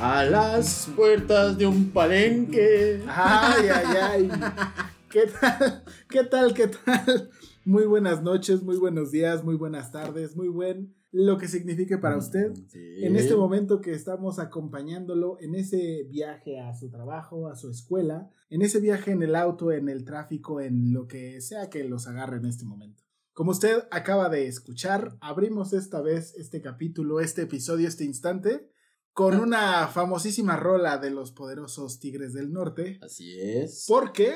a las puertas de un palenque. Ay, ay, ay. ¿Qué tal? ¿Qué tal? ¿Qué tal? Muy buenas noches, muy buenos días, muy buenas tardes, muy buen lo que signifique para usted Sí. en este momento que estamos acompañándolo en ese viaje a su trabajo, a su escuela, en ese viaje en el auto, en el tráfico, en lo que sea que los agarre en este momento. Como usted acaba de escuchar, abrimos esta vez este capítulo, este episodio, este instante, con una famosísima rola de los poderosos Tigres del Norte, Así es. porque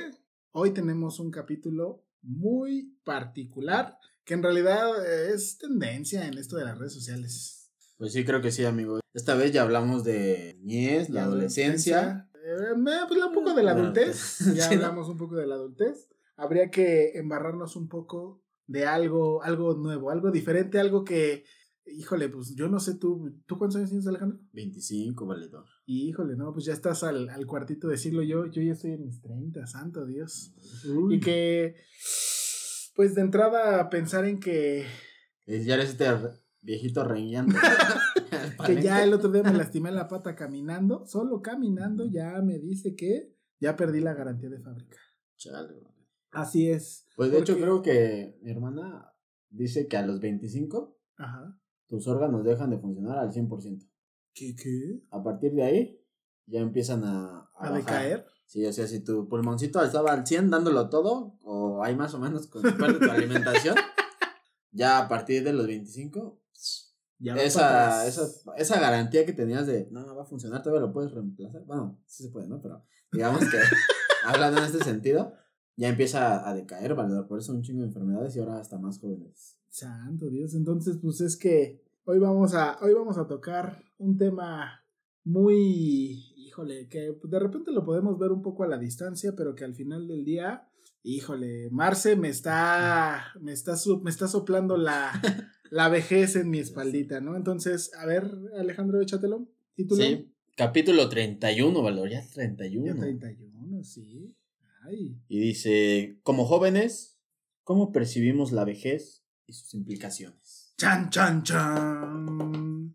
hoy tenemos un capítulo muy particular que en realidad eh, es tendencia en esto de las redes sociales. Pues sí, creo que sí, amigo. Esta vez ya hablamos de niñez, la adolescencia. Eh, me- pues un poco de la adultez. Ya hablamos un poco de la adultez. Habría que embarrarnos un poco de algo, algo nuevo, algo diferente, algo que, híjole, pues yo no sé tú, ¿tú cuántos años tienes, Alejandro? 25, valedor. Y híjole, no, pues ya estás al, al cuartito de siglo, yo, yo ya estoy en mis 30, santo Dios. Y que, pues de entrada pensar en que, Ya eres este viejito rengueando. que ya el otro día me lastimé la pata caminando, solo caminando ya me dice que ya perdí la garantía de fábrica. Chale. Así es. Pues de hecho creo que mi hermana dice que a los 25 Ajá. Tus órganos dejan de funcionar al 100%. ¿Qué, qué? A partir de ahí ya empiezan a, ¿A decaer? Sí, o sea, si tu pulmoncito estaba al 100 dándolo todo, o hay más o menos con tu alimentación, ya a partir de los 25, Ya esa, esa, esa garantía que tenías de, no, no va a funcionar, todavía lo puedes reemplazar. Bueno, sí se puede, ¿no? Pero digamos que, hablando en este sentido, ya empieza a decaer, valedor. Por eso un chingo de enfermedades y ahora hasta más jóvenes. Santo Dios. Entonces, pues es que hoy vamos a, hoy vamos a tocar un tema muy, híjole, que de repente lo podemos ver un poco a la distancia, pero que al final del día, híjole, Marce me está, me está, me está soplando la, la vejez en mi espaldita, ¿no? Entonces, a ver, Alejandro, échatelo. Título. Sí, capítulo 31, Valor, ya 31. Ya 31, sí. Ay. Y dice, como jóvenes, ¿cómo percibimos la vejez y sus implicaciones? Chan, chan, chan.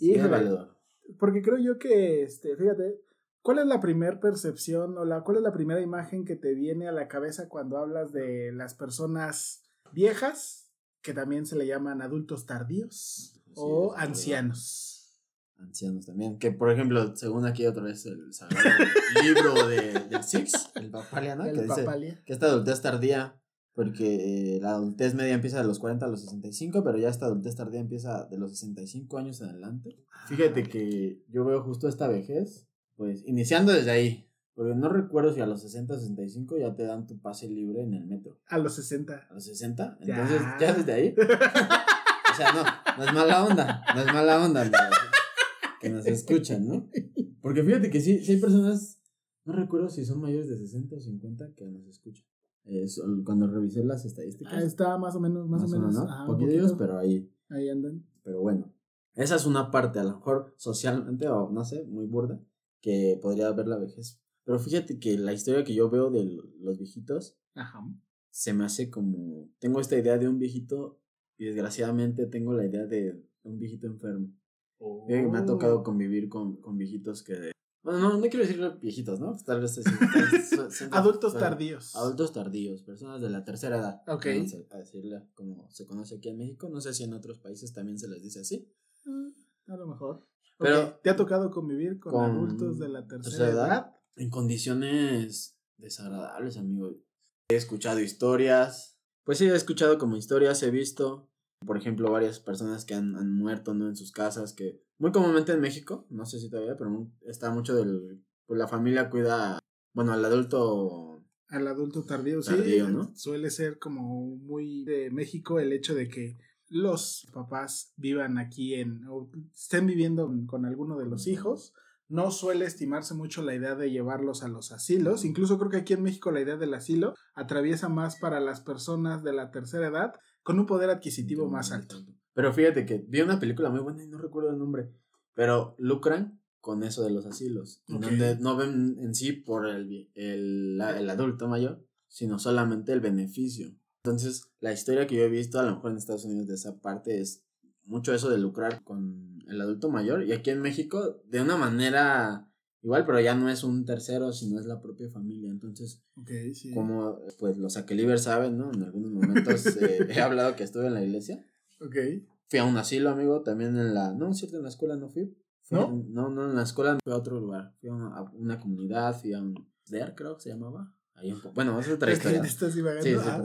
Valedor. Porque creo yo que, este, fíjate, ¿cuál es la primera percepción o la, cuál es la primera imagen que te viene a la cabeza cuando hablas de las personas viejas, que también se le llaman adultos tardíos, o ancianos? Ancianos también. Que, por ejemplo, según aquí otra vez el sagrado libro de, del Six, el Papalia, ¿no? El que dice que esta adultez tardía, porque eh, la adultez media empieza de los 40 a los 65, pero ya esta adultez tardía empieza de los 65 años en adelante. Fíjate que yo veo justo esta vejez, pues iniciando desde ahí. Porque no recuerdo si a los 60 o 65 ya te dan tu pase libre en el metro. A los 60. ¿A los 60? Ya. Entonces, ya desde ahí. O sea, no, no es mala onda, no es mala onda, que nos escuchan, ¿no? Porque fíjate que sí, sí hay personas, no recuerdo si son mayores de 60 o 50 que nos escuchan. Son- cuando revisé las estadísticas, Ah, está más o menos, más, o menos. ¿no? ajá, un Poquillos, poquito. pero ahí, Ahí andan. pero bueno. Esa es una parte, a lo mejor socialmente, o no sé, muy burda, que podría ver la vejez. Pero fíjate que la historia que yo veo de los viejitos Ajá. se me hace como, tengo esta idea de un viejito y desgraciadamente tengo la idea de un viejito enfermo. Que Me ha tocado Oh. convivir con, con viejitos que... Bueno, no, no quiero decir viejitos, ¿no? Tal vez... Adultos son- tardíos. Adultos tardíos, personas de la tercera edad. Ok. a- decirle como se conoce aquí en México. No sé si en otros países también se les dice así. Mm, A lo mejor. Pero- ¿Te ha tocado convivir con, Con adultos de la tercera, tercera edad. edad? En condiciones desagradables, amigo. He escuchado historias. Pues sí, he escuchado como historias, he visto, por ejemplo, varias personas que han, han muerto ¿no? en sus casas, que muy comúnmente en México, no sé si todavía, pero está mucho del... Pues la familia cuida, bueno, al adulto... Al adulto tardío, sí. ¿no? Suele ser como muy de México el hecho de que los papás vivan aquí en, o estén viviendo con alguno de los hijos. No suele estimarse mucho la idea de llevarlos a los asilos. Incluso creo que aquí en México la idea del asilo atraviesa más para las personas de la tercera edad con un poder adquisitivo más alto. Pero fíjate que vi una película muy buena y no recuerdo el nombre, pero lucran con eso de los asilos, en Ok. donde no ven en sí por el, el, la- el adulto mayor, sino solamente el beneficio. Entonces, la historia que yo he visto, a lo mejor en Estados Unidos de esa parte, es mucho eso de lucrar con el adulto mayor, y aquí en México, de una manera igual, pero ya no es un tercero, sino es la propia familia. Entonces, sí. como pues los Aquiliver saben, ¿no? En algunos momentos eh, he hablado que estuve en la iglesia. Ok. Fui a un asilo, amigo, también en la... No, cierto, en la escuela no fui. Fui ¿No? en- no, no, en la escuela fui a otro lugar. Fui a una, a una comunidad, fui a un... DER, creo que se llamaba. Ahí en Po- bueno, es otra historia. estás. Sí, sí, Ah.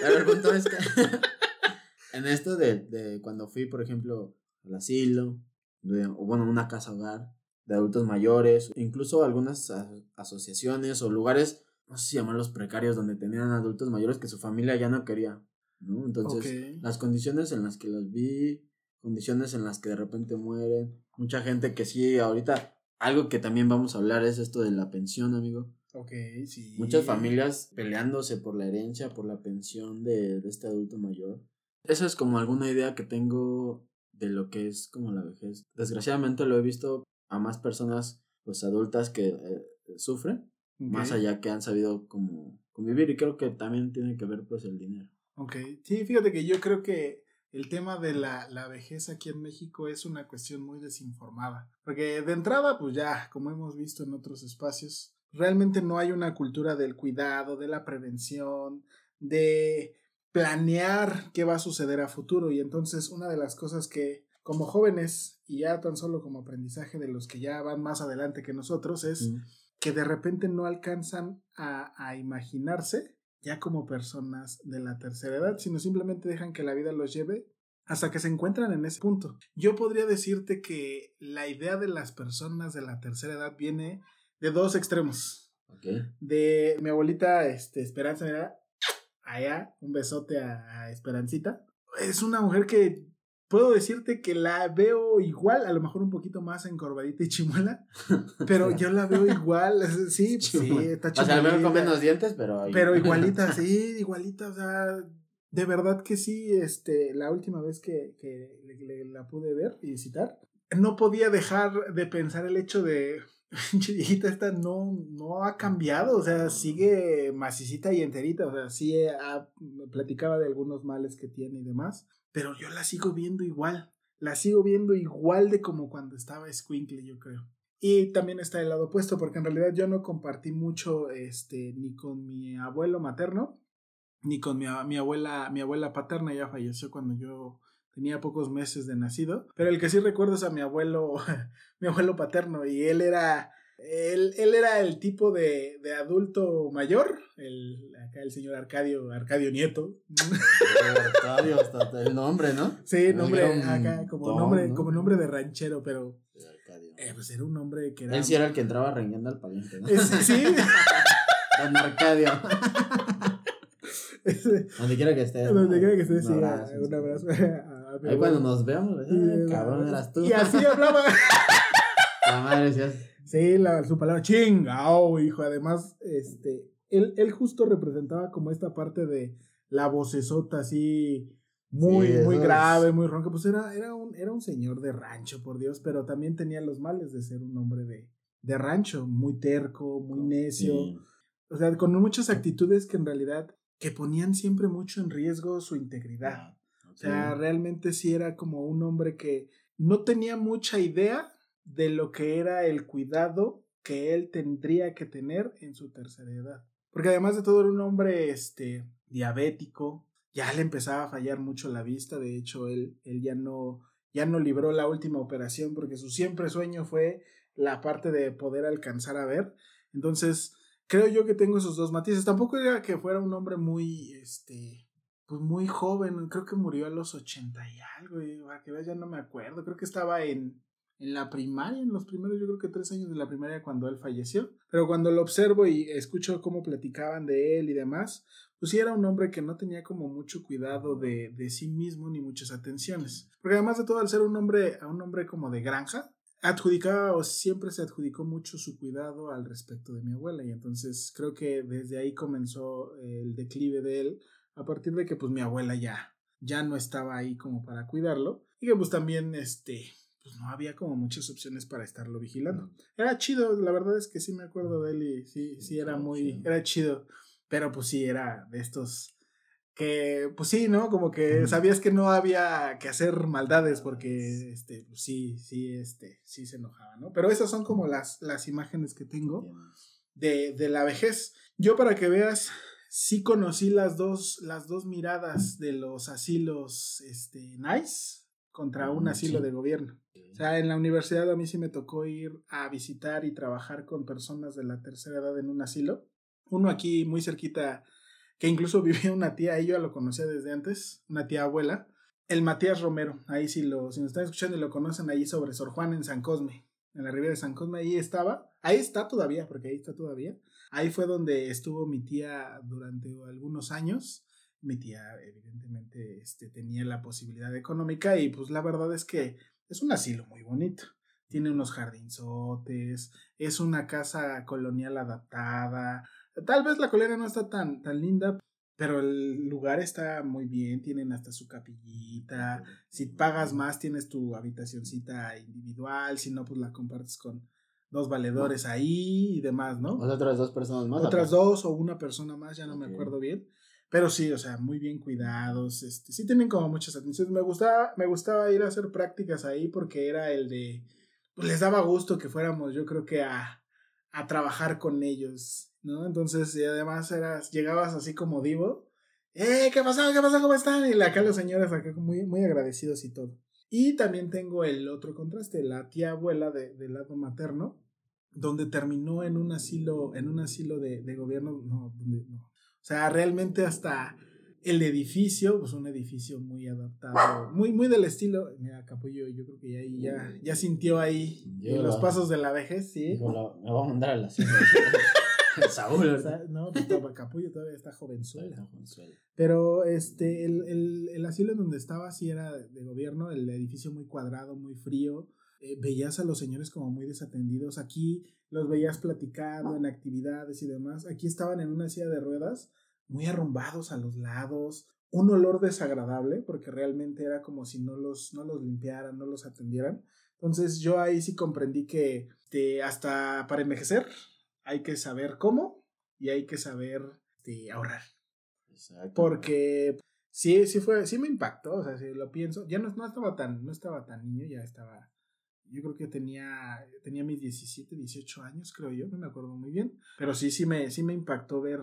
pero el punto es que... en esto de, de cuando fui, por ejemplo, al asilo, de- o bueno, una casa hogar de adultos mayores, incluso algunas asociaciones o lugares, no sé si llamarlos precarios, donde tenían adultos mayores que su familia ya no quería, ¿no? Entonces, las condiciones en las que los vi, condiciones en las que de repente mueren, mucha gente que sí, ahorita, algo que también vamos a hablar es esto de la pensión, amigo. Ok, sí. Muchas familias peleándose por la herencia, por la pensión de, de este adulto mayor. Esa es como alguna idea que tengo de lo que es como la vejez. Desgraciadamente lo he visto a más personas pues adultas que eh, sufren, más allá que han sabido como convivir y creo que también tiene que ver pues el dinero. Ok, sí, fíjate que yo creo que el tema de la, la vejez aquí en México es una cuestión muy desinformada. Porque de entrada, pues ya, como hemos visto en otros espacios, realmente no hay una cultura del cuidado, de la prevención, de planear qué va a suceder a futuro. Y entonces una de las cosas que como jóvenes y ya tan solo como aprendizaje de los que ya van más adelante que nosotros es Mm. que de repente no alcanzan a, a imaginarse ya como personas de la tercera edad, sino simplemente dejan que la vida los lleve hasta que se encuentran en ese punto. Yo podría decirte que la idea de las personas de la tercera edad viene de dos extremos. De mi abuelita este, Esperanza, mira, allá, un besote a, a Esperancita. Es una mujer que puedo decirte que la veo igual, a lo mejor un poquito más encorvadita y chimuela, pero yo la veo igual, sí, sí, está O sea, al menos con chimolita. menos dientes, pero... Pero igualita, sí, igualita, o sea, de verdad que sí, este, la última vez que, que le- le- la pude ver y visitar, no podía dejar de pensar el hecho de, viejita esta no, no ha cambiado, o sea, sigue macicita y enterita, o sea, sí ha- me platicaba de algunos males que tiene y demás, pero yo la sigo viendo igual, la sigo viendo igual de como cuando estaba Squinkle, yo creo. Y también está el lado opuesto, porque en realidad yo no compartí mucho este, ni con mi abuelo materno, ni con mi, abuela, mi abuela paterna, ya falleció cuando yo tenía pocos meses de nacido. Pero el que sí recuerdo es a mi abuelo, mi abuelo paterno, y él era. Él, él era el tipo de, de adulto mayor, el, acá el señor Arcadio, Arcadio Nieto. Arcadio, hasta el nombre, ¿no? Sí, nombre un acá, como nombre, ¿no? como nombre de ranchero, pero Arcadio. eh, pues era un nombre que era. Él sí era el que entraba rengueando al palenque, ¿no? Sí. Don Arcadio. Donde quiera que esté. Donde quiera que esté, Un sí, abrazo, un abrazo. a mi Ahí cuando nos veamos, Sí, "Ay, cabrón, eras tú. Y así hablaba. La madre decías, Sí, la, su palabra chingao, hijo. Además, este, él, él justo representaba como esta parte de la vocesota así muy, Sí, muy grave, muy ronca. Pues era, era, un, era un señor de rancho, por Dios, pero también tenía los males de ser un hombre de, de rancho, muy terco, muy necio. sí. O sea, con muchas actitudes que en realidad que ponían siempre mucho en riesgo su integridad. O sea, realmente sí era como un hombre que no tenía mucha idea de lo que era el cuidado que él tendría que tener en su tercera edad. Porque además de todo era un hombre este, diabético, ya le empezaba a fallar mucho la vista, de hecho él, él ya, no, ya no libró la última operación porque su siempre sueño fue la parte de poder alcanzar a ver. Entonces, creo yo que tengo esos dos matices. Tampoco era que fuera un hombre muy, este, pues muy joven, creo que murió a los ochenta y algo, y que veas, ya no me acuerdo, creo que estaba en, en la primaria, en los primeros, yo creo que tres años de la primaria cuando él falleció, pero cuando lo observo y escucho cómo platicaban de él y demás, pues sí era un hombre que no tenía como mucho cuidado de, de sí mismo ni muchas atenciones, porque además de todo, al ser un hombre, a un hombre como de granja, adjudicaba o siempre se adjudicó mucho su cuidado al respecto de mi abuela. Y entonces creo que desde ahí comenzó el declive de él a partir de que pues mi abuela ya ya no estaba ahí como para cuidarlo. Y que pues también este pues no había como muchas opciones para estarlo vigilando. Era chido, la verdad es que sí me acuerdo de él y sí, sí era muy, era chido, pero pues sí era de estos que, pues sí, ¿no? Como que sabías que no había que hacer maldades porque, este, pues sí, sí, este, sí se enojaba, ¿no? Pero esas son como las, las imágenes que tengo de, de la vejez. Yo para que veas, sí conocí las dos, las dos miradas de los asilos, este, nice contra un asilo de gobierno. O sea, en la universidad a mí sí me tocó ir a visitar y trabajar con personas de la tercera edad en un asilo. Uno aquí muy cerquita, que incluso vivía una tía, ella lo conocía desde antes, una tía abuela, el Matías Romero. Ahí sí lo, si nos están escuchando y lo conocen, ahí sobre Sor Juan en San Cosme, en la ribera de San Cosme, ahí estaba. Ahí está todavía, porque ahí está todavía. Ahí fue donde estuvo mi tía durante algunos años mi tía evidentemente este, tenía la posibilidad económica y pues la verdad es que es un asilo muy bonito. Tiene unos jardinzotes, es una casa colonial adaptada. Tal vez la colonia no está tan, tan linda, pero el lugar está muy bien, tienen hasta su capillita. Si pagas más, tienes tu habitacioncita individual, si no, pues la compartes con dos valedores ahí y demás, ¿no? otras dos personas más. Otras dos o una persona más, ya no me acuerdo bien. Pero sí, o sea, muy bien cuidados. Este, sí tienen como muchas atenciones. Me gustaba, me gustaba ir a hacer prácticas ahí porque era el de. Pues les daba gusto que fuéramos, yo creo que a, a trabajar con ellos, ¿no? Entonces, y además eras, llegabas así como divo. ¡Eh! ¿Qué pasó? ¿Qué pasó? ¿Cómo están? Y acá los señores acá muy, muy agradecidos y todo. Y también tengo el otro contraste, la tía abuela de, del lado materno, donde terminó en un asilo, en un asilo de, de gobierno, no, no, o sea, realmente hasta el edificio, pues un edificio muy adaptado, muy, muy del estilo. Mira, Capullo, yo creo que ahí ya, ya sintió ahí los pasos de la vejez, sí. me va a mandar a la Saúl. no, pues, Capullo todavía está jovenzuela. Pero este, el, el, el, asilo en donde estaba sí era de gobierno, el edificio muy cuadrado, muy frío. Eh, veías a los señores como muy desatendidos. Aquí los veías platicando en actividades y demás. Aquí estaban en una silla de ruedas, muy arrumbados a los lados, un olor desagradable, porque realmente era como si no los, no los limpiaran, no los atendieran. Entonces yo ahí sí comprendí que hasta para envejecer hay que saber cómo y hay que saber ahorrar. Porque sí, sí fue, sí me impactó, o sea, si lo pienso, ya no, no estaba tan, no estaba tan niño, ya estaba yo creo que tenía, tenía mis 17, 18 años, creo yo, no me acuerdo muy bien. Pero sí, sí me, sí me impactó ver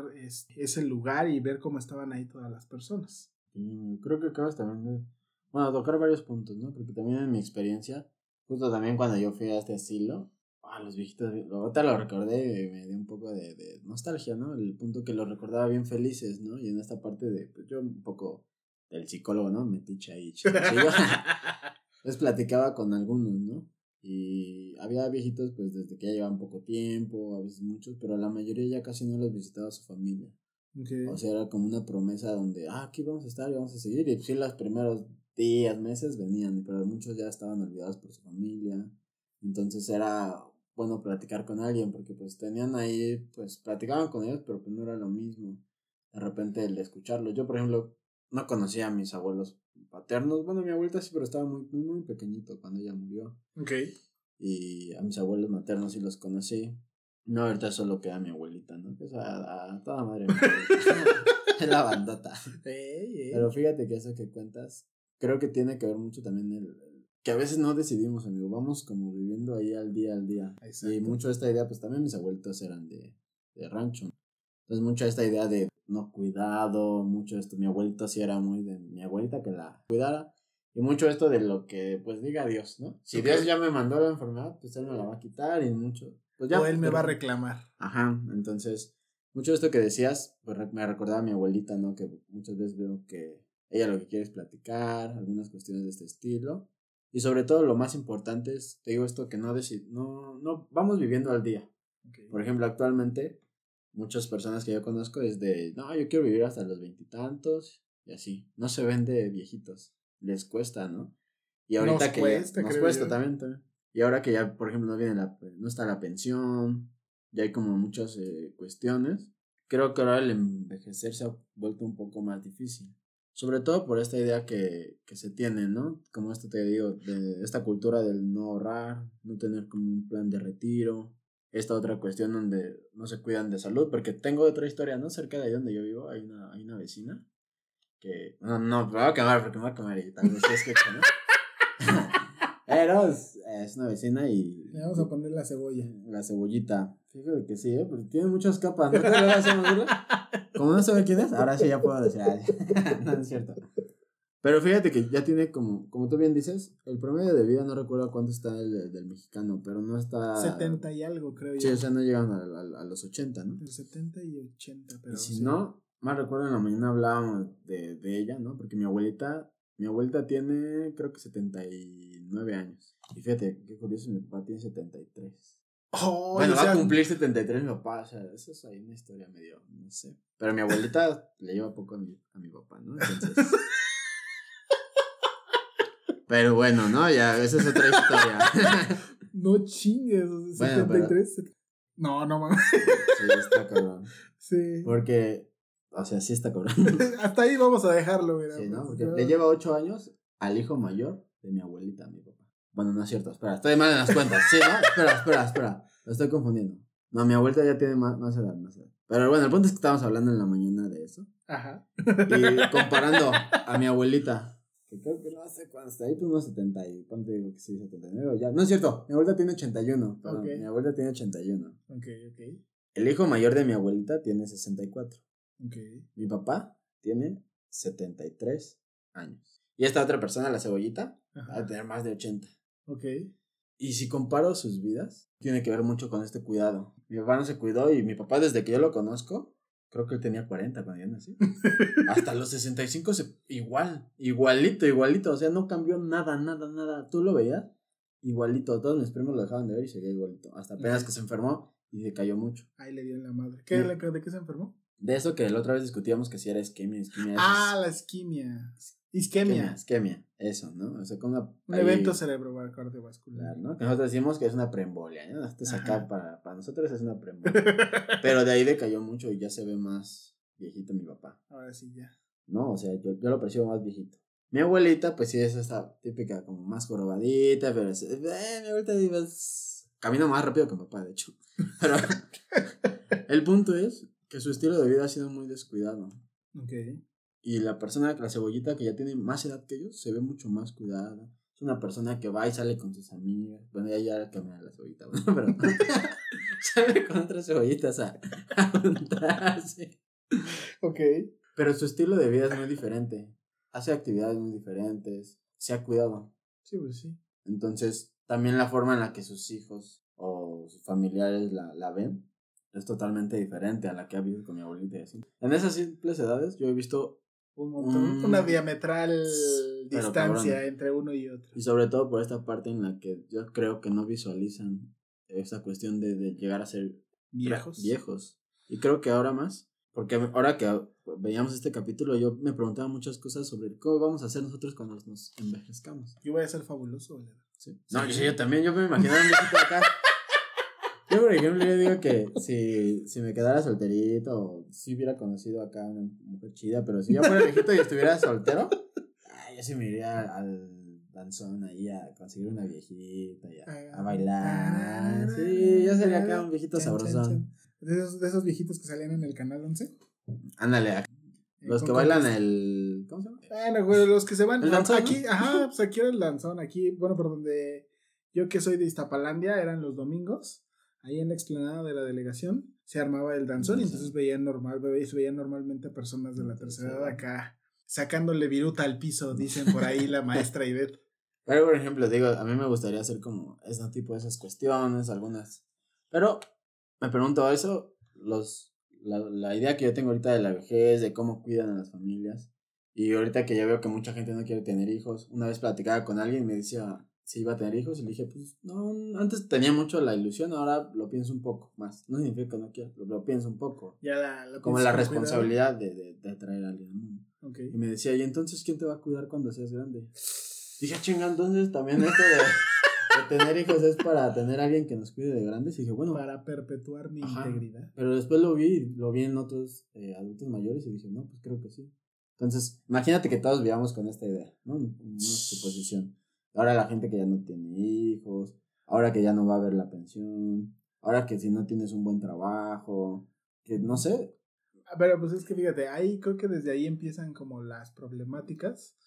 ese lugar y ver cómo estaban ahí todas las personas. creo que acabas también de, bueno, tocar varios puntos, ¿no? Porque también en mi experiencia, justo también cuando yo fui a este asilo, a los viejitos, ahorita lo recordé y me dio un poco de, de, nostalgia, ¿no? El punto que los recordaba bien felices, ¿no? Y en esta parte de, pues yo un poco del psicólogo, ¿no? Metiche ahí, Les platicaba con algunos, ¿no? Y había viejitos, pues desde que ya llevaban poco tiempo, a veces muchos, pero la mayoría ya casi no los visitaba su familia. O sea, era como una promesa donde, ah, aquí vamos a estar y vamos a seguir. Y sí, los primeros días, meses venían, pero muchos ya estaban olvidados por su familia. Entonces era bueno platicar con alguien, porque pues tenían ahí, pues platicaban con ellos, pero pues no era lo mismo. De repente el escucharlo. Yo, por ejemplo, no conocía a mis abuelos paternos. Bueno, mi abuelita sí, pero estaba muy, muy, muy pequeñito cuando ella murió. Ok. Y a mis abuelos maternos sí los conocí. No, ahorita solo queda mi abuelita, ¿no? Que es a, toda madre. es la bandota. Pero fíjate que eso que cuentas, creo que tiene que ver mucho también el, el- que a veces no decidimos, amigo, vamos como viviendo ahí al día al día. Exacto. Y mucho esta idea, pues también mis abuelitos eran de, de rancho. Entonces mucho esta idea de no cuidado, mucho esto, mi abuelito sí era muy de mi abuelita que la cuidara. Y mucho esto de lo que pues diga Dios, ¿no? Si Ok. Dios ya me mandó la enfermedad, pues él me la va a quitar y mucho. Pues ya. o él me pero- va a reclamar. Ajá, entonces, mucho de esto que decías, pues me recordaba a mi abuelita, ¿no? Que muchas veces veo que ella lo que quiere es platicar, algunas cuestiones de este estilo. Y sobre todo lo más importante es, te digo esto, que no, deci- no, no, vamos viviendo al día. Por ejemplo, actualmente, muchas personas que yo conozco es de, no, yo quiero vivir hasta los veintitantos y así. No se ven de viejitos, les cuesta, ¿no? Y ahorita Nos que cuesta, ya, nos creo cuesta también, también. Y ahora que ya, por ejemplo, no viene la, no está la pensión, ya hay como muchas eh, cuestiones. Creo que ahora el envejecer se ha vuelto un poco más difícil. Sobre todo por esta idea que, que se tiene, ¿no? Como esto te digo, de esta cultura del no ahorrar, no tener como un plan de retiro. Esta otra cuestión donde no se cuidan de salud, porque tengo otra historia, ¿no? Cerca de ahí donde yo vivo hay una, hay una vecina que... No, no, me voy a quemar porque me voy a quemar y tal vez es que... ¿no? Pero es, es una vecina y... Le vamos a poner la cebolla. La cebollita. Fíjate que sí, ¿eh? Porque tiene muchas capas. ¿No te lo hacemos burla? Como no sabe quién es, ahora sí ya puedo decir. ay, no es cierto. Pero fíjate que ya tiene como, como tú bien dices, el promedio de vida no recuerdo cuánto está el de- del mexicano, pero no está. 70 y algo, creo Sí, yo. o sea, no llegan a, a- a los 80, ¿no? Entre 70 y 80, pero. y si sí. no, más recuerdo en la mañana hablábamos de, de ella, ¿no? Porque mi abuelita, mi abuelita tiene creo que 79 años. Y fíjate, qué curioso, mi papá tiene 73. Oh, Bueno, va sea, a cumplir 73 mi papá, o sea, eso es ahí una historia medio, no sé. Pero mi abuelita le lleva poco a mi, a mi papá, ¿no? Entonces... Pero bueno, ¿no? Ya, esa es otra historia. No chingues, o sea, Bueno, pero- 73. set- No, no mames. sí, está cabrón. Sí. Porque, o sea, sí está cabrón. Hasta ahí vamos a dejarlo, mira. Sí, ¿no? pues, Porque no. le lleva 8 años al hijo mayor de mi abuelita, mi papá. Bueno, no es cierto, espera, estoy mal en las cuentas. Sí, ¿no? Espera, espera, espera. Lo estoy confundiendo. No, mi abuelita ya tiene más, más edad, más edad. Pero bueno, el punto es que estábamos hablando en la mañana de eso. Ajá. Y comparando a mi abuelita, que creo que no cuándo está ahí, pues unos 70 y cuánto digo que sí, 79 ya. No es cierto, mi abuelita tiene 81, perdón, Ok. mi abuelita tiene 81. Ok, ok. El hijo mayor de mi abuelita tiene 64. Ok. Mi papá tiene 73 años. Y esta otra persona, la cebollita, va a tener más de 80. Ok. Y si comparo sus vidas, tiene que ver mucho con este cuidado. Mi papá no se cuidó y mi papá desde que yo lo conozco, creo que él tenía 40 cuando yo nací. Hasta los 65 se, igual, igualito, igualito. O sea, no cambió nada, nada, nada. ¿Tú lo veías? Igualito. Todos mis primos lo dejaban de ver y seguía igualito. Hasta apenas que se enfermó y se cayó mucho. Ahí le dio en la madre. ¿Qué, ¿De qué se enfermó? De eso que la otra vez discutíamos que si era isquemia, isquemia. Ah, es- la isquemia. Isquemia, Isquemia. Eso, ¿no? O sea, con una. Un ahí- evento cerebrovascular. ¿no? Que nosotros decimos que es una preembolia, ¿no? Esto es acá para, para nosotros es una preembolia. Pero de ahí decayó mucho y ya se ve más viejito mi papá, Ahora sí, ya. ¿no? O sea, yo, yo lo percibo más viejito. Mi abuelita, pues sí, es esta típica, como más jorobadita, pero es, eh, mi abuelita es- camina más rápido que mi papá, de hecho. Pero el punto es que su estilo de vida ha sido muy descuidado. Ok. Y la persona, la cebollita que ya tiene más edad que ellos, se ve mucho más cuidada. Es una persona que va y sale con sus amigas. Bueno, ya ya camina la cebollita, ¿no? pero sale con otras cebollitas a, a juntarse. Ok. Pero su estilo de vida es muy diferente. Hace actividades muy diferentes. Se ha cuidado. Sí, pues sí. Entonces, también la forma en la que sus hijos o sus familiares la, la ven es totalmente diferente a la que ha vivido con mi abuelita y así. En esas simples edades yo he visto Un montón. Mm. Una diametral Pero distancia cabrón. entre uno y otro. Y sobre todo por esta parte en la que yo creo que no visualizan esa cuestión de, de llegar a ser Viejos. viejos. Y creo que ahora más, porque ahora que veíamos este capítulo, yo me preguntaba muchas cosas sobre cómo vamos a hacer nosotros cuando nos envejezcamos. Yo voy a ser fabuloso, ¿verdad? Sí. No, yo también, yo me imaginaba un viejito acá. Yo, por ejemplo, yo digo que si, si me quedara solterito, si hubiera conocido acá una mujer chida, pero si yo fuera viejito y estuviera soltero, ay, yo sí me iría al danzón ahí a conseguir una viejita y a, a bailar. Sí, yo sería acá un viejito sabrosón. De esos, de esos viejitos que salían en el canal 11. Ándale, Los que bailan el. ¿Cómo se llama? Bueno, güey, los que se van. ¿El danzón, aquí, ajá, pues aquí era el danzón. Aquí, bueno, por donde yo que soy de Iztapalandia, eran los domingos. Ahí en la explanada de la delegación se armaba el danzón y entonces veían normal, ve- se veían normalmente a personas de la tercera edad acá sacándole viruta al piso, dicen por ahí la maestra Ivette. Pero, por ejemplo, digo, a mí me gustaría hacer como ese tipo de esas cuestiones, algunas. Pero me pregunto eso, los, la, la idea que yo tengo ahorita de la vejez, de cómo cuidan a las familias. Y ahorita que ya veo que mucha gente no quiere tener hijos, una vez platicaba con alguien y me decía si iba a tener hijos y le dije, pues no, antes tenía mucho la ilusión, ahora lo pienso un poco más. No significa que no quiera, pero lo pienso un poco. Ya la, la Como la responsabilidad de, de, de traer a alguien al mundo. Ok. Y me decía, ¿y entonces quién te va a cuidar cuando seas grande? Dije, "Ah, chinga, entonces también esto de, de tener hijos es para tener a alguien que nos cuide de grandes. Y dije, bueno, Para perpetuar mi Ajá. integridad. pero después lo vi, lo vi en otros eh, adultos mayores y dije, no, pues creo que sí. Entonces, imagínate que todos vivamos con esta idea, ¿no? En Una suposición. Ahora la gente que ya no tiene hijos, ahora que ya no va a haber la pensión, ahora que si no tienes un buen trabajo, que no sé, Ah, Pero pues es que fíjate, ahí creo que desde ahí empiezan como las problemáticas.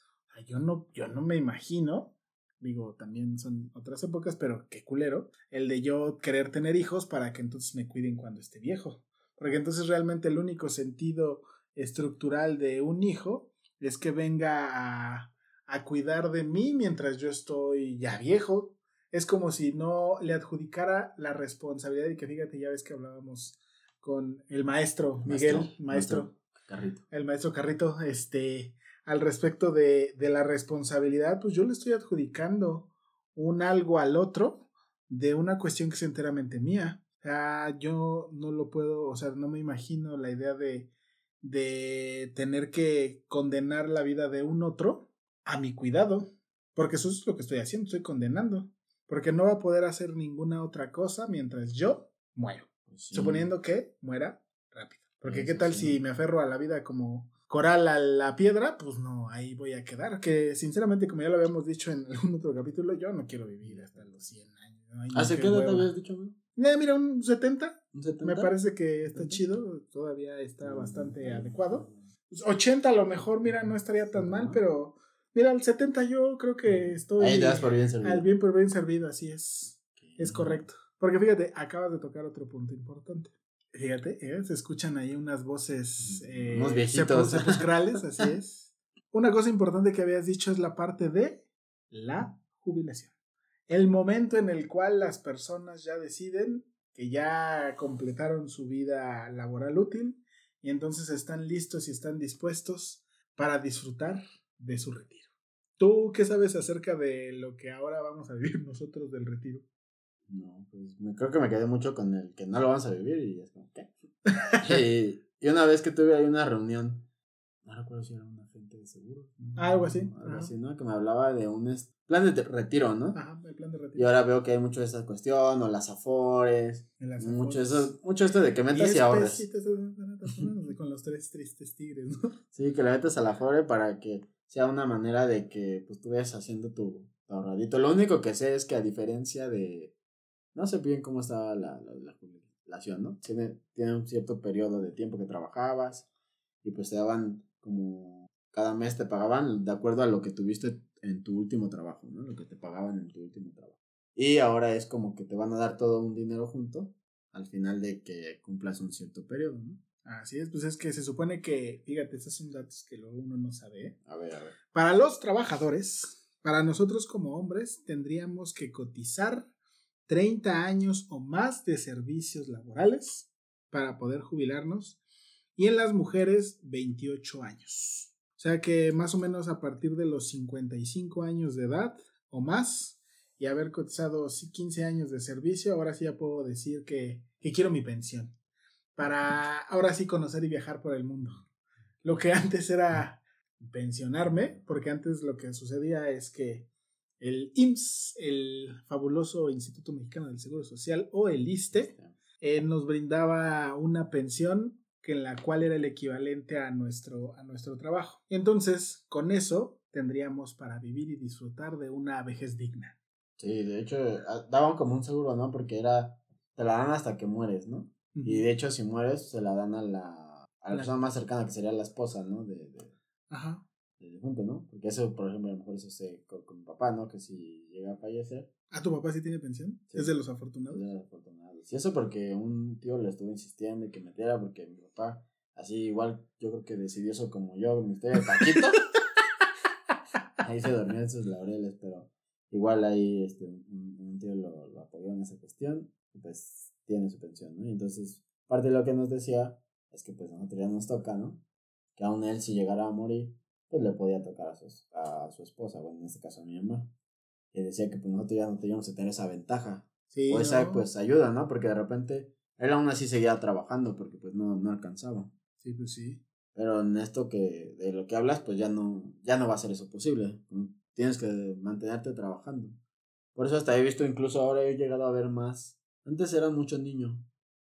Yo no, yo no me imagino, digo, también son otras épocas, pero qué culero, el de yo querer tener hijos para que entonces me cuiden cuando esté viejo. Porque entonces realmente el único sentido estructural de un hijo es que venga a, a cuidar de mí mientras yo estoy ya viejo. Es como si no le adjudicara la responsabilidad y que fíjate, ya ves que hablábamos con el maestro Miguel, maestro, maestro Carrito. el maestro Carrito, este, al respecto de, de la responsabilidad, pues yo le estoy adjudicando un algo al otro de una cuestión que es enteramente mía. O sea, yo no lo puedo, o sea, no me imagino la idea de, de tener que condenar la vida de un otro a mi cuidado, porque eso es lo que estoy haciendo, estoy condenando, porque no va a poder hacer ninguna otra cosa mientras yo muero. Pues sí. Suponiendo que muera rápido. Porque Eso qué tal sí. si me aferro a la vida como coral a la piedra, pues no, ahí voy a quedar. Que sinceramente, como ya lo habíamos dicho en algún otro capítulo, yo no quiero vivir hasta los 100 años. ¿Hace qué edad hueva. habías dicho, amigo? Eh, mira, un 70. ¿Un 70? Me parece que está chido, todavía está bastante adecuado. Pues 80 a lo mejor, mira, no estaría tan mal, pero mira, el 70 yo creo que estoy Ahí das por bien servido. al bien por bien servido, así es. Es correcto. Porque fíjate, acabas de tocar otro punto importante. Fíjate, ¿eh? se escuchan ahí unas voces eh, Unos viejitos. sepu- sepulcrales, así es. Una cosa importante que habías dicho es la parte de la jubilación. El momento en el cual las personas ya deciden que ya completaron su vida laboral útil y entonces están listos y están dispuestos para disfrutar de su retiro. ¿Tú qué sabes acerca de lo que ahora vamos a vivir nosotros del retiro? No, pues me, creo que me quedé mucho con el que no lo vamos a vivir y es como, ¿qué? y, y una vez que tuve ahí una reunión, no recuerdo si era un agente de seguros. ¿no? Algo así, Algo ajá. así, ¿no? Que me hablaba de un plan de retiro, ¿no? Ajá, el plan de retiro. Y ahora veo que hay mucho de esa cuestión, o las afores, las mucho afueras. eso, mucho esto de que metas y pesitos, con los tres tristes tigres, ¿no? Sí, que le metas a la afore para que sea una manera de que pues tú vayas haciendo tu, ahorradito. Lo único que sé es que a diferencia de, no sé bien cómo estaba la, la, la jubilación, ¿no? Tiene, tiene un cierto periodo de tiempo que trabajabas y pues te daban como, cada mes te pagaban de acuerdo a lo que tuviste en tu último trabajo, ¿no? Lo que te pagaban en tu último trabajo. Y ahora es como que te van a dar todo un dinero junto al final de que cumplas un cierto periodo, ¿no? Así es, pues es que se supone que, fíjate, estos son datos que luego uno no sabe. ¿eh? A ver, a ver. Para los trabajadores, para nosotros como hombres, tendríamos que cotizar 30 años o más de servicios laborales para poder jubilarnos y en las mujeres 28 años. O sea que más o menos a partir de los 55 años de edad o más y haber cotizado sí, 15 años de servicio, ahora sí ya puedo decir que, que quiero mi pensión para ahora sí conocer y viajar por el mundo. Lo que antes era pensionarme, porque antes lo que sucedía es que el IMSS, el fabuloso Instituto Mexicano del Seguro Social o el ISTE, eh, nos brindaba una pensión que en la cual era el equivalente a nuestro, a nuestro trabajo. Y entonces, con eso, tendríamos para vivir y disfrutar de una vejez digna. Sí, de hecho, a- daban como un seguro, ¿no? Porque era, te la dan hasta que mueres, ¿no? Y de hecho, si mueres, se la dan a la, a la persona más cercana que sería la esposa, ¿no? De, de, Ajá. del difunto, ¿no? Porque eso, por ejemplo, a lo mejor eso se con, con mi papá, ¿no? Que si llega a fallecer, ¿Ah, tu papá sí tiene pensión? Sí. Es de los es afortunados. de los afortunados. Y eso porque un tío le estuvo insistiendo y que metiera, porque mi papá, así igual, yo creo que decidió eso como yo, mi historia de Paquito. ahí se dormía en sus laureles, pero igual ahí este, un, un tío lo, lo apoyó en esa cuestión pues tiene su pensión, ¿no? Y entonces, parte de lo que nos decía es que pues a nosotros ya nos toca, ¿no? Que aún él si llegara a morir, pues le podía tocar a su, a su esposa, bueno, en este caso a mi mamá. Y decía que pues nosotros ya no teníamos que tener esa ventaja. Sí. o esa ¿no? pues ayuda, ¿no? Porque de repente él aún así seguía trabajando porque pues no, no alcanzaba. Sí, pues sí. Pero en esto que de lo que hablas, pues ya no, ya no va a ser eso posible. Tienes que mantenerte trabajando. Por eso hasta he visto, incluso ahora he llegado a ver más. Antes eran muchos niños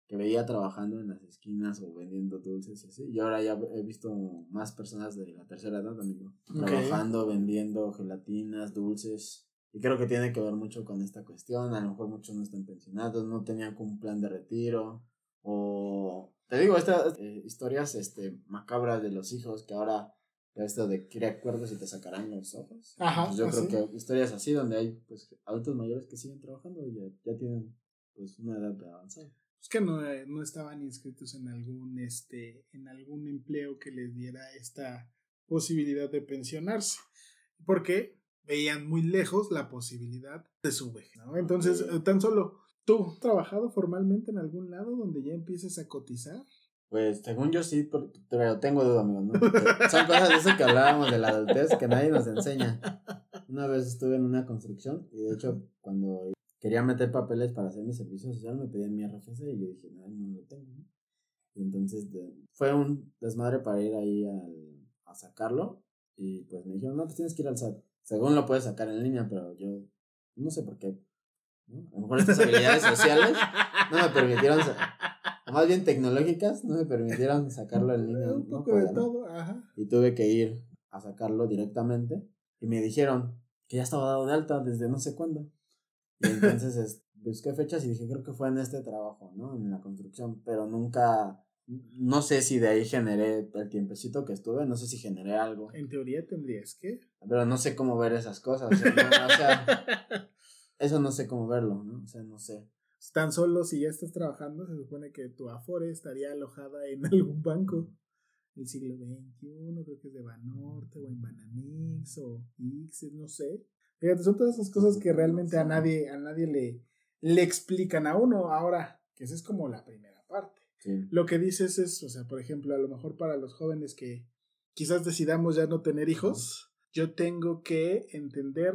que veía trabajando en las esquinas o vendiendo dulces y así. Y ahora ya he visto más personas de la tercera edad, amigo. Trabajando, vendiendo gelatinas, dulces. Y creo que tiene que ver mucho con esta cuestión. A lo mejor muchos no están pensionados, no tenían un plan de retiro. O te digo, estas eh, historias este, macabras de los hijos que ahora esto de crea acuerdos y te sacarán los ojos. Ajá, Pues yo así. creo que historias así donde hay pues adultos mayores que siguen trabajando y ya, ya tienen pues una edad avanzada. Es que no, eh, no estaban inscritos en algún, este, en algún empleo que les diera esta posibilidad de pensionarse. Porque veían muy lejos la posibilidad de su vejez. ¿no? Entonces, eh, tan solo tú, ¿has trabajado formalmente en algún lado donde ya empieces a cotizar? Pues según yo sí, pero tengo duda, amigo, ¿no? Porque son cosas de eso que hablábamos de la adultez que nadie nos enseña. Una vez estuve en una construcción y de hecho cuando quería meter papeles para hacer mi servicio social me pedían mi RFC y yo dije, no, no lo tengo. ¿no? Y entonces de- fue un desmadre para ir ahí al- a sacarlo y pues me dijeron, no, pues tienes que ir al SAT. Según lo puedes sacar en línea, pero yo no sé por qué. ¿no? A lo mejor estas habilidades sociales no me permitieron, más bien tecnológicas, no me permitieron sacarlo en línea. Un poco de todo, ajá. y tuve que ir a sacarlo directamente y me dijeron que ya estaba dado de alta desde no sé cuándo. Y entonces es- busqué fechas y dije, creo que fue en este trabajo, ¿no? En la construcción, pero nunca, no sé si de ahí generé el tiempecito que estuve, no sé si generé algo, En teoría tendrías que. pero no sé cómo ver esas cosas, o sea, no, o sea, eso no sé cómo verlo, ¿no? O sea, no sé. Tan solo si ya estás trabajando, se supone que tu Afore estaría alojada en algún banco del siglo XXI, creo que es de Banorte o en Banamix o X, no sé. Fíjate, son todas esas cosas que realmente a nadie, a nadie le, le explican a uno. Ahora, que esa es como la primera parte. Sí. Lo que dices es, o sea, por ejemplo, a lo mejor para los jóvenes que quizás decidamos ya no tener hijos, yo tengo que entender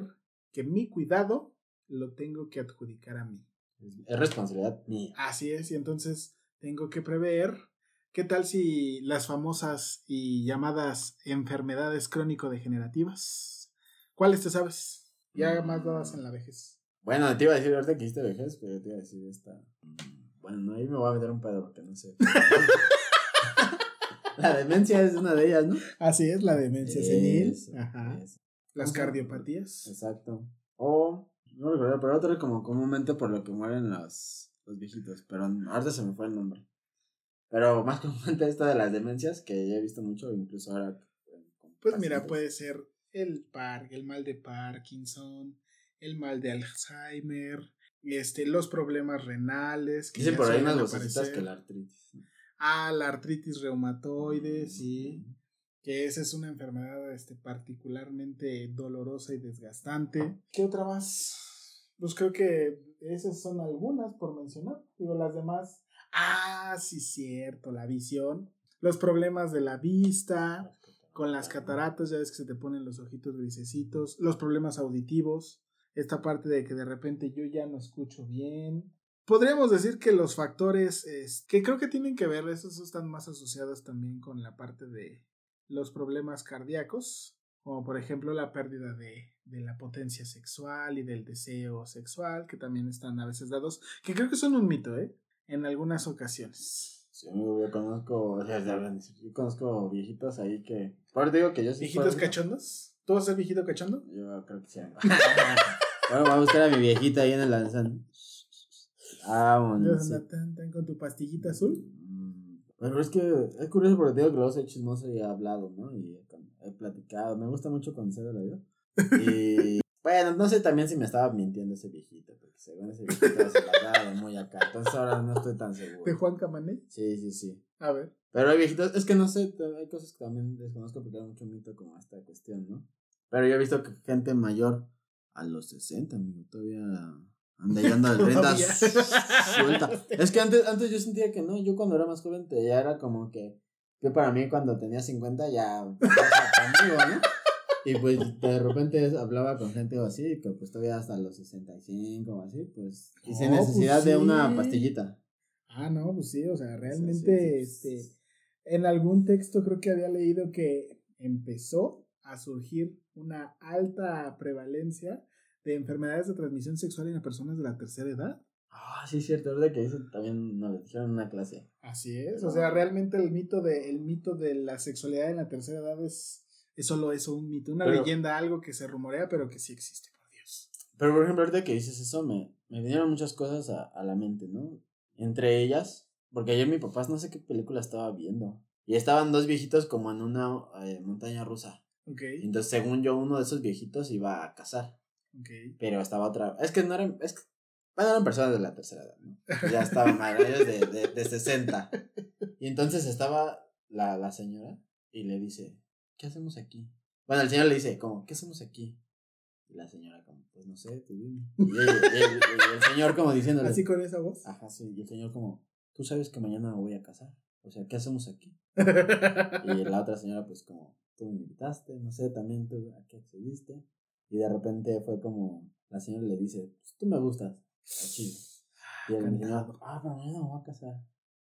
que mi cuidado lo tengo que adjudicar a mí. Es, es responsabilidad mía. Así es, y entonces tengo que prever qué tal si las famosas y llamadas enfermedades crónico-degenerativas, ¿cuáles te sabes? Ya más dadas en la vejez. Bueno, te iba a decir ahorita que hiciste vejez, pero te iba a decir esta. Bueno, no, ahí me voy a meter un pedo porque no sé. la demencia es una de ellas, ¿no? Así es, la demencia senil, ajá. eso. las cardiopatías. Exacto. O, no recuerdo, pero otro como comúnmente por lo que mueren los, los viejitos. Pero ahorita se me fue el nombre. Pero más comúnmente esta de las demencias, que ya he visto mucho, incluso ahora. eh, Pues mira, puede ser el par, el mal de Parkinson, el mal de Alzheimer, este, los problemas renales. que Dicen por ahí unas aparecer. que la artritis. Ah, la artritis reumatoide, sí. Que esa es una enfermedad este, particularmente dolorosa y desgastante. ¿Qué otra más? Pues creo que esas son algunas por mencionar. Digo, las demás. Ah, sí, cierto, la visión. Los problemas de la vista, con las cataratas, ya ves que se te ponen los ojitos grisecitos. Los problemas auditivos. Esta parte de que de repente yo ya no escucho bien. Podríamos decir que los factores es, que creo que tienen que ver, esos están más asociados también con la parte de los problemas cardíacos, como por ejemplo la pérdida de, de la potencia sexual y del deseo sexual, que también están a veces dados, que creo que son un mito, ¿eh? En algunas ocasiones. Sí, amigo, yo conozco, ya yo conozco viejitos ahí que. Por digo que yo sí. ¿Viejitos fuera- cachondos? ¿Tú vas a ser viejito cachondo? Yo creo que sí. bueno, voy a buscar a mi viejita ahí en el lanzón. Vámonos. tan, tan con tu pastillita azul. Mm, Pero es que es curioso porque digo que luego soy chismoso y he hablado, ¿no? Y he, he platicado. Me gusta mucho conocer a la vida. Y bueno, no sé también si me estaba mintiendo ese viejito, porque según ese viejito se la de muy acá. Entonces ahora no estoy tan seguro. ¿De Juan Camané? Sí, sí, sí. A ver. Pero hay viejitos, es que no sé, hay cosas que también desconozco porque hay mucho mito como esta cuestión, ¿no? Pero yo he visto que gente mayor a los 60, amigo, todavía anda yendo de riendas suelta. Es que antes, antes yo sentía que no, yo cuando era más joven te- ya era como que, que para mí cuando tenía 50 ya conmigo, ¿no? Y pues de repente hablaba con gente así, que pues todavía hasta los 65 o así, pues, y sin pues necesidad de una pastillita. Ah, no, pues sí, o sea, realmente, sí. este, en algún texto creo que había leído que empezó a surgir una alta prevalencia de enfermedades de transmisión sexual en personas de la tercera edad. Ah, sí, es cierto, verdad que eso también nos lo dijeron en una clase. Así es, o sea, realmente el mito de, el mito de la sexualidad en la tercera edad es, es solo eso, un mito, una Pero- leyenda, algo que se rumorea, pero que sí existe, por Dios. Pero por ejemplo, ahorita que dices eso, me, me vinieron muchas cosas a, a la mente, ¿no? Entre ellas, porque ayer mi papá no sé qué película estaba viendo. Y estaban dos viejitos como en una eh, montaña rusa. Ok, Entonces, según yo, uno de esos viejitos iba a casar. ok. Pero estaba otra. Es que no eran. Es que, bueno, eran personas de la tercera edad, ¿no? Ya estaban mayores de, de, de 60. Y entonces estaba la, la señora y le dice: ¿Qué hacemos aquí? Bueno, el señor le dice: como, ¿Qué hacemos aquí? Y la señora, como, pues no sé, tú dime. Y, el- señor, como diciéndole: Así con esa voz. Ajá, sí. Y el señor, como, tú sabes que mañana me voy a casar. O sea, ¿qué hacemos aquí? Y la otra señora, pues como, tú me invitaste, no sé, también tú a qué accediste. Y de repente fue como, la señora le dice, pues tú me gustas, a chido. Y el señor, ah, pero mañana me voy a casar.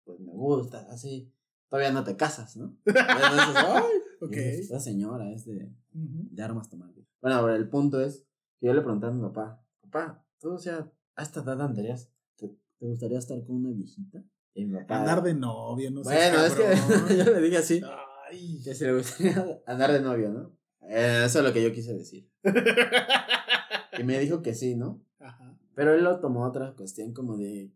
Pues me gustas, así. Todavía no te casas, ¿no? Y entonces, ¡ay! Ok. dices, Esta señora es de, Ujú. de armas tomar. Bueno, ahora el punto es que yo le pregunté a mi papá, papá, tú, o sea, a esta edad andarías, ¿te, te gustaría estar con una viejita? Y mi papá, Andar de novio, no sé. bueno, es que yo le dije así, Ay. que si le gustaría andar de novio, ¿no? Eh, eso es lo que yo quise decir. Y me dijo que sí, ¿no? Ajá. Pero él lo tomó otra cuestión como de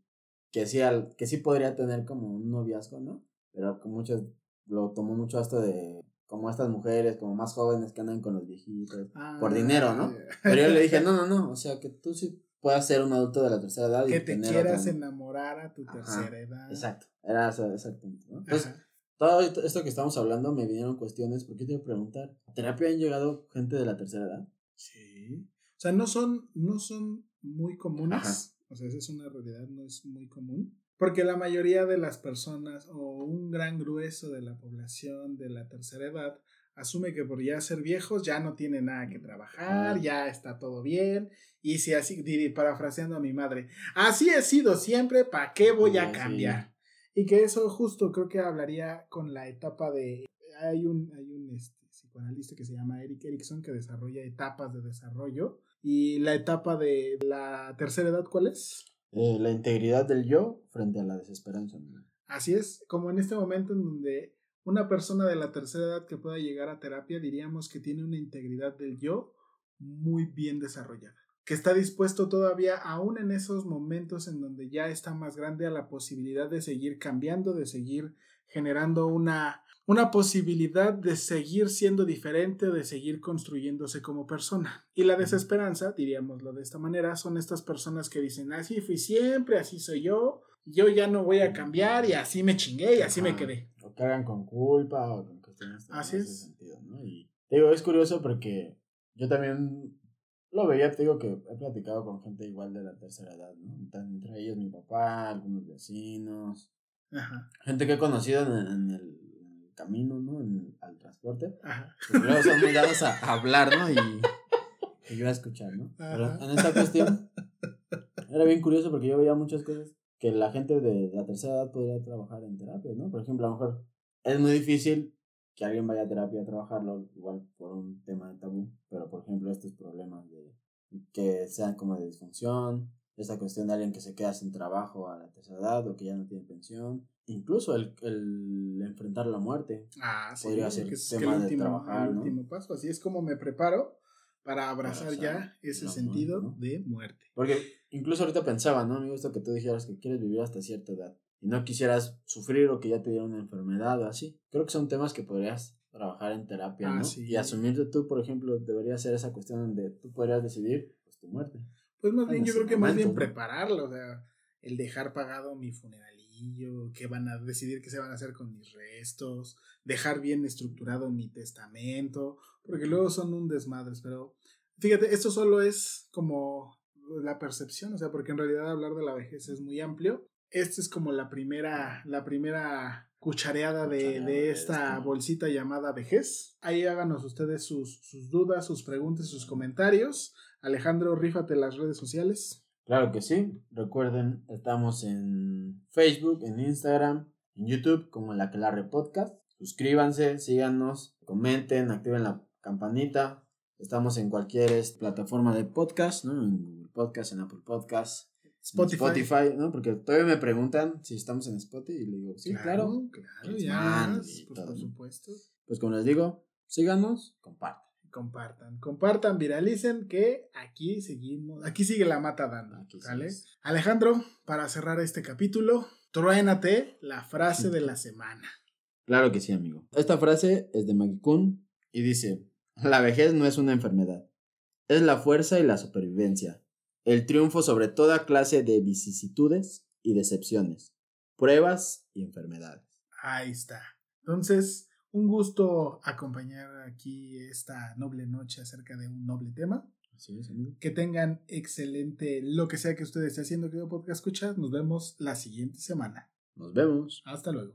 que sí, al, que sí podría tener como un noviazgo, ¿no? Pero muchos, lo tomó mucho esto de como estas mujeres, como más jóvenes que andan con los viejitos. Por dinero, ¿no? Pero yo le dije, no, no, no, o sea, que tú sí puedas ser un adulto de la tercera edad y Que te tener quieras otra- enamorar a tu Ajá, tercera edad. Exacto, era ese, ese el punto, ¿no? Entonces, Ajá. todo esto que estamos hablando me vinieron cuestiones, porque te iba a preguntar, ¿a terapia han llegado gente de la tercera edad? Sí. O sea, no son, no son muy comunes. Ajá. O sea, esa es una realidad, no es muy común. Porque la mayoría de las personas, o un gran grueso de la población de la tercera edad, asume que por ya ser viejos ya no tiene nada que trabajar, ya está todo bien. Y si así, parafraseando a mi madre, así he sido siempre, ¿para qué voy a cambiar? Y que eso justo creo que hablaría con la etapa de... Hay un, hay un este, psicoanalista que se llama Eric Erickson que desarrolla etapas de desarrollo. Y la etapa de la tercera edad, ¿cuál es? Eh, la integridad del yo frente a la desesperanza. Así es, como en este momento en donde una persona de la tercera edad que pueda llegar a terapia diríamos que tiene una integridad del yo muy bien desarrollada, que está dispuesto todavía, aún en esos momentos en donde ya está más grande, a la posibilidad de seguir cambiando, de seguir generando una, una posibilidad de seguir siendo diferente, de seguir construyéndose como persona. Y la desesperanza, diríamoslo de esta manera, son estas personas que dicen, así fui siempre, así soy yo, yo ya no voy a cambiar y así me chingué y así me quedé. O hagan con culpa o con cuestiones Así ese es. sentido, ¿no? Y te digo, es curioso porque yo también lo veía, te digo que he platicado con gente igual de la tercera edad, ¿no? Entre- ellos mi papá, algunos vecinos, Ajá, gente que he conocido en, en en el camino, ¿no? En el- al transporte. ajá. Luego son muy dados a, a hablar, ¿no? Y, y yo a escuchar, ¿no? Pero en esta cuestión era bien curioso porque yo veía muchas cosas que la gente de la tercera edad podría trabajar en terapia, ¿no? Por ejemplo, a lo mejor es muy difícil que alguien vaya a terapia a trabajarlo, igual por un tema de tabú, pero por ejemplo estos problemas de que sean como de disfunción, esta cuestión de alguien que se queda sin trabajo a la tercera edad o que ya no tiene pensión, incluso el, el enfrentar la muerte, Ah, sí, Podría ser que tema que el de último, trabajar, el ¿no? último paso. Así es como me preparo para abrazar Abrazar ya ese sentido muerte, ¿no? de muerte. Porque incluso ahorita pensaba, ¿no? Me gusta que tú dijeras que quieres vivir hasta cierta edad. y no quisieras sufrir o que ya te diera una enfermedad o así. Creo que son temas que podrías trabajar en terapia, Ah, ¿no? sí. Y asumirte tú, por ejemplo, debería ser esa cuestión donde tú podrías decidir pues, tu muerte. Pues más en bien, yo creo que más bien momento, ¿no? prepararlo, o sea, el dejar pagado mi funeralillo, qué van a decidir qué se van a hacer con mis restos, dejar bien estructurado mi testamento, porque luego son un desmadre, pero fíjate, esto solo es como la percepción, o sea, porque en realidad hablar de la vejez es muy amplio. Esta es como la primera, la primera cuchareada de, de esta bolsita llamada vejez. Ahí háganos ustedes sus, sus dudas, sus preguntas, sus comentarios. Alejandro, rífate las redes sociales. Claro que sí. Recuerden, estamos en Facebook, en Instagram, en YouTube como La Aquelarre Podcast. Suscríbanse, síganos, comenten, activen la campanita. Estamos en cualquier este, plataforma de podcast, ¿no? En Google Podcast, en Apple Podcast, Spotify. Spotify, ¿no? Porque todavía me preguntan si estamos en Spotify y le digo, sí, claro. Claro, Es ya. man, pues, por supuesto. Pues como les digo, síganos, compartan. Compartan, compartan, viralicen, que aquí seguimos, aquí sigue la mata dando. Alejandro, para cerrar este capítulo, truénate la frase de la semana. Claro que sí, amigo. Esta frase es de Maggie Kun y dice, la vejez no es una enfermedad, es la fuerza y la supervivencia, el triunfo sobre toda clase de vicisitudes y decepciones, pruebas y enfermedades. Ahí está. Entonces, un gusto acompañar aquí esta noble noche acerca de un noble tema. Así es, amigo. Que tengan excelente lo que sea que ustedes estén haciendo, querido podcast escuchas. Nos vemos la siguiente semana. Nos vemos. Hasta luego.